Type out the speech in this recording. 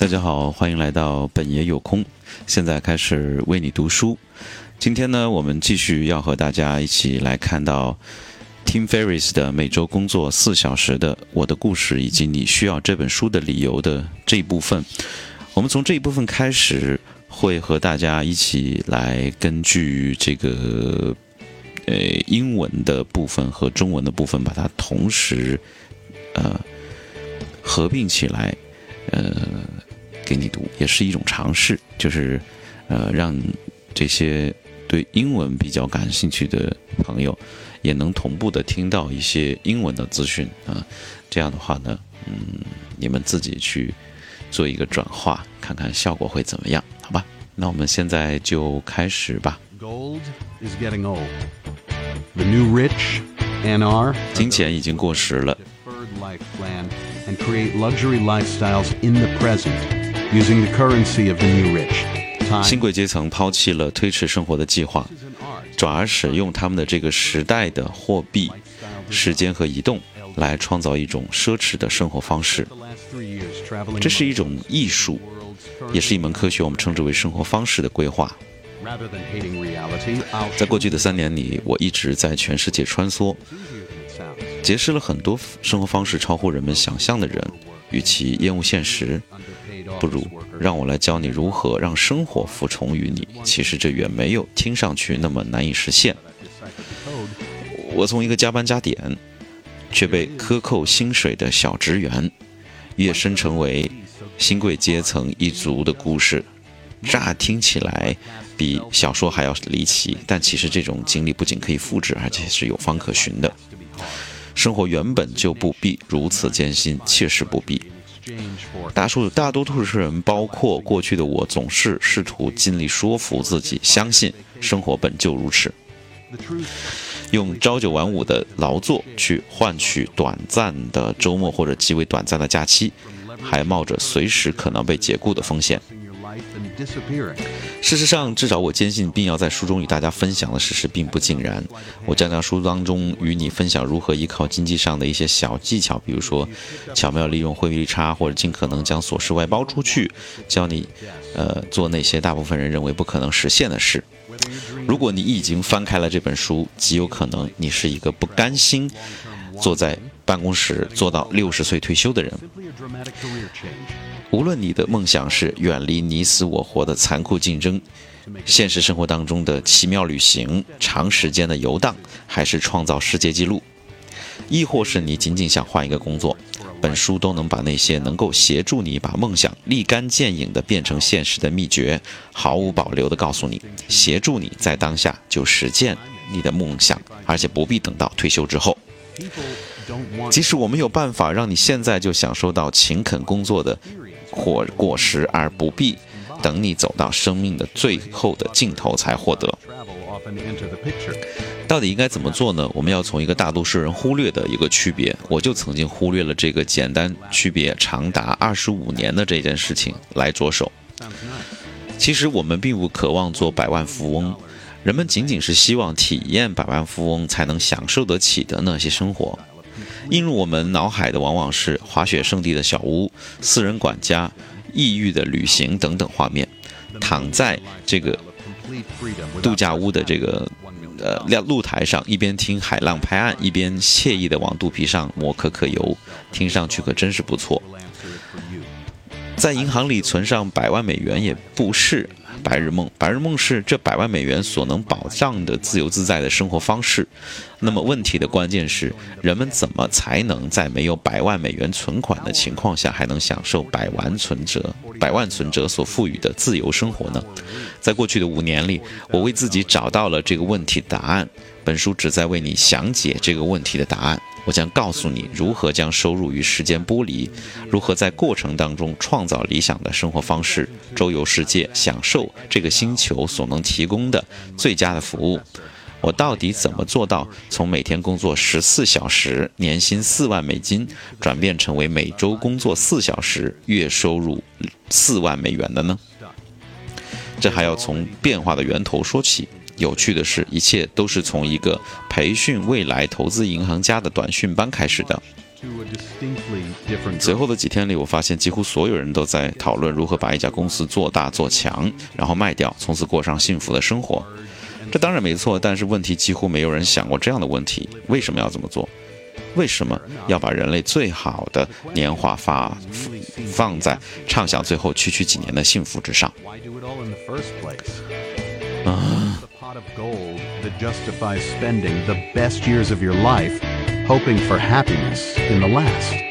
大家好，欢迎来到本爷有空。现在开始为你读书。今天呢，我们继续要和大家一起来看到 Tim Ferriss 的每周工作四小时的我的故事，以及你需要这本书的理由的这一部分。我们从这一部分开始，会和大家一起来根据这个呃英文的部分和中文的部分，把它同时呃合并起来，呃。给你读也是一种尝试，就是呃，让这些对英文比较感兴趣的朋友也能同步的听到一些英文的资讯啊。这样的话呢，嗯，你们自己去做一个转化，看看效果会怎么样？好吧，那我们现在就开始吧。Gold is getting old. The new rich, NR. 金钱已经过时了。Using the currency of the new rich，新贵阶层抛弃了推迟生活的计划，转而使用他们的这个时代的货币、时间和移动来创造一种奢侈的生活方式。这是一种艺术，也是一门科学，我们称之为生活方式的规划。在过去的三年里，我一直在全世界穿梭，结识了很多生活方式超乎人们想象的人。与其厌恶现实。不如让我来教你如何让生活服从于你。其实这远没有听上去那么难以实现。我从一个加班加点却被克扣薪水的小职员，跃升成为新贵阶层一族的故事，乍听起来比小说还要离奇，但其实这种经历不仅可以复制，而且是有方可循的。生活原本就不必如此艰辛，切实不必。大数大多数人，包括过去的我，总是试图尽力说服自己，相信生活本就如此。用朝九晚五的劳作去换取短暂的周末或者极为短暂的假期，还冒着随时可能被解雇的风险。事实上，至少我坚信，并要在书中与大家分享的事实并不尽然。我将在书当中与你分享如何依靠经济上的一些小技巧，比如说巧妙利用汇率差，或者尽可能将琐事外包出去，教你，呃，做那些大部分人认为不可能实现的事。如果你已经翻开了这本书，极有可能你是一个不甘心坐在办公室做到六十岁退休的人。无论你的梦想是远离你死我活的残酷竞争，现实生活当中的奇妙旅行、长时间的游荡，还是创造世界纪录，亦或是你仅仅想换一个工作，本书都能把那些能够协助你把梦想立竿见影的变成现实的秘诀，毫无保留的告诉你，协助你在当下就实现你的梦想，而且不必等到退休之后。即使我没有办法让你现在就享受到勤恳工作的。或果实，而不必等你走到生命的最后的尽头才获得。到底应该怎么做呢？我们要从一个大多数人忽略的一个区别，我就曾经忽略了这个简单区别长达二十五年的这件事情来着手。其实我们并不渴望做百万富翁，人们仅仅是希望体验百万富翁才能享受得起的那些生活。映入我们脑海的往往是滑雪圣地的小屋、私人管家、异域的旅行等等画面。躺在这个度假屋的这个呃露台上，一边听海浪拍岸，一边惬意的往肚皮上抹可可油，听上去可真是不错。在银行里存上百万美元也不是。白日梦，白日梦是这百万美元所能保障的自由自在的生活方式。那么问题的关键是，人们怎么才能在没有百万美元存款的情况下，还能享受百万存折、百万存折所赋予的自由生活呢？在过去的五年里，我为自己找到了这个问题答案。本书旨在为你详解这个问题的答案。我将告诉你如何将收入与时间剥离，如何在过程当中创造理想的生活方式，周游世界，享受这个星球所能提供的最佳的服务。我到底怎么做到从每天工作十四小时，年薪四万美金，转变成为每周工作四小时，月收入四万美元的呢？这还要从变化的源头说起。有趣的是，一切都是从一个培训未来投资银行家的短训班开始的。随后的几天里，我发现几乎所有人都在讨论如何把一家公司做大做强，然后卖掉，从此过上幸福的生活。这当然没错，但是问题几乎没有人想过这样的问题：为什么要这么做？为什么要把人类最好的年华发放在畅想最后区区几年的幸福之上？啊。That justifies spending the best years of your life hoping for happiness in the last.